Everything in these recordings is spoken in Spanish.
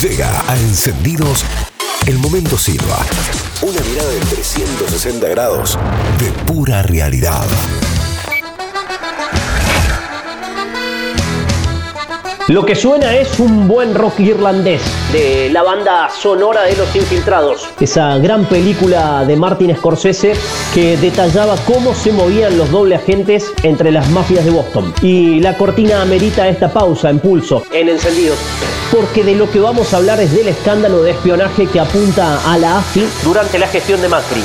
Llega a Encendidos el momento Silva. Una mirada de 360 grados de pura realidad. Lo que suena es un buen rock irlandés de la banda sonora de Los Infiltrados. Esa gran película de Martin Scorsese que detallaba cómo se movían los doble agentes entre las mafias de Boston. Y la cortina amerita esta pausa en pulso, en encendidos. Porque de lo que vamos a hablar es del escándalo de espionaje que apunta a la AFI durante la gestión de Macri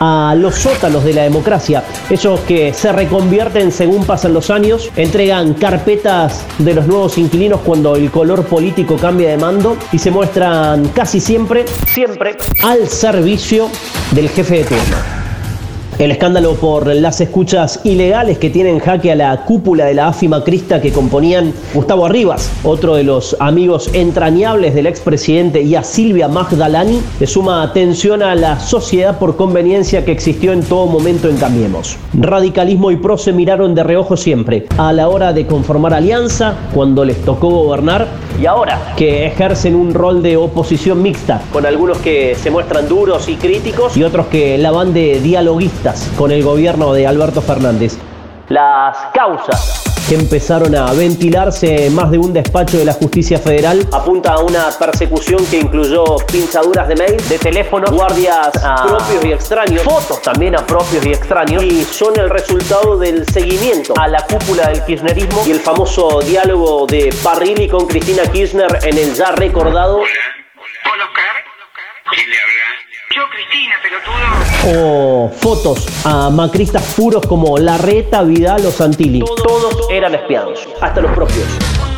a los sótanos de la democracia, esos que se reconvierten según pasan los años, entregan carpetas de los nuevos inquilinos cuando el color político cambia de mando y se muestran casi siempre, siempre al servicio del jefe de turno. El escándalo por las escuchas ilegales que tienen jaque a la cúpula de la AFI Macrista que componían Gustavo Arribas, otro de los amigos entrañables del expresidente, y a Silvia Magdalani, le suma atención a la sociedad por conveniencia que existió en todo momento en Cambiemos. Radicalismo y PRO se miraron de reojo siempre, a la hora de conformar alianza, cuando les tocó gobernar, y ahora que ejercen un rol de oposición mixta, con algunos que se muestran duros y críticos y otros que la van de dialoguistas con el gobierno de Alberto Fernández. Las causas que empezaron a ventilarse en más de un despacho de la justicia federal. Apunta a una persecución que incluyó pinchaduras de mail, de teléfono, guardias a propios y extraños, fotos también a propios y extraños. Y son el resultado del seguimiento a la cúpula del kirchnerismo y el famoso diálogo de Parrilli con Cristina Kirchner en el ya recordado Cristina, pelotudo. O fotos a macristas puros como Larreta, Vidal o Santilli. Todos eran espiados, hasta los propios.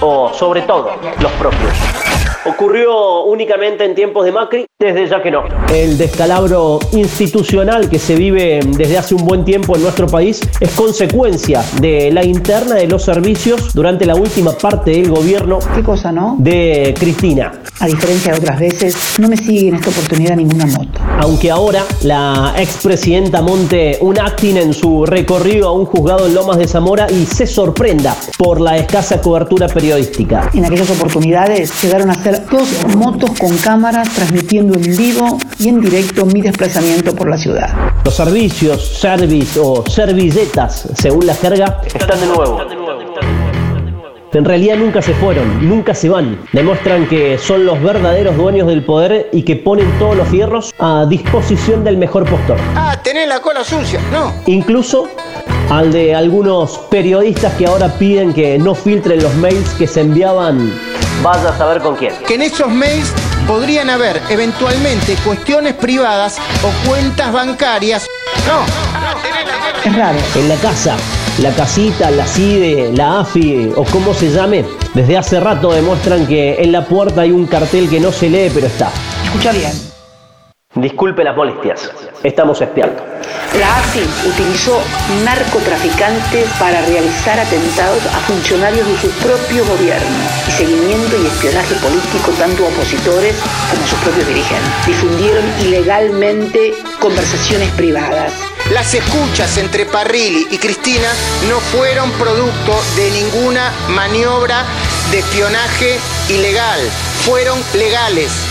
O sobre todo, los propios. ¿Ocurrió únicamente en tiempos de Macri? Desde ya que no. El descalabro institucional que se vive desde hace un buen tiempo en nuestro país es consecuencia de la interna de los servicios durante la última parte del gobierno. ¿Qué cosa, no? De Cristina. A diferencia de otras veces, no me sigue en esta oportunidad ninguna moto. Aunque ahora la expresidenta monte un acting en su recorrido a un juzgado en Lomas de Zamora y se sorprenda por la escasa cobertura periodística. En aquellas oportunidades llegaron a ser dos motos con cámaras transmitiendo en vivo y en directo mi desplazamiento por la ciudad. Los servicios, service o servilletas, según la jerga, están de nuevo. En realidad nunca se fueron, nunca se van. Demuestran que son los verdaderos dueños del poder y que ponen todos los fierros a disposición del mejor postor. Ah, tenés la cola sucia, ¿no? Incluso al de algunos periodistas que ahora piden que no filtren los mails que se enviaban Vaya a saber con quién. Que en esos mails podrían haber eventualmente cuestiones privadas o cuentas bancarias. No, es raro. En la casa, la casita, la CIDE, la AFI o como se llame, desde hace rato demuestran que en la puerta hay un cartel que no se lee pero está. Escucha bien. Disculpe las molestias, estamos espiando. La AFI utilizó narcotraficantes para realizar atentados a funcionarios de su propio gobierno y seguimiento y espionaje político tanto a opositores como a sus propios dirigentes. Difundieron ilegalmente conversaciones privadas. Las escuchas entre Parrilli y Cristina no fueron producto de ninguna maniobra de espionaje ilegal, fueron legales.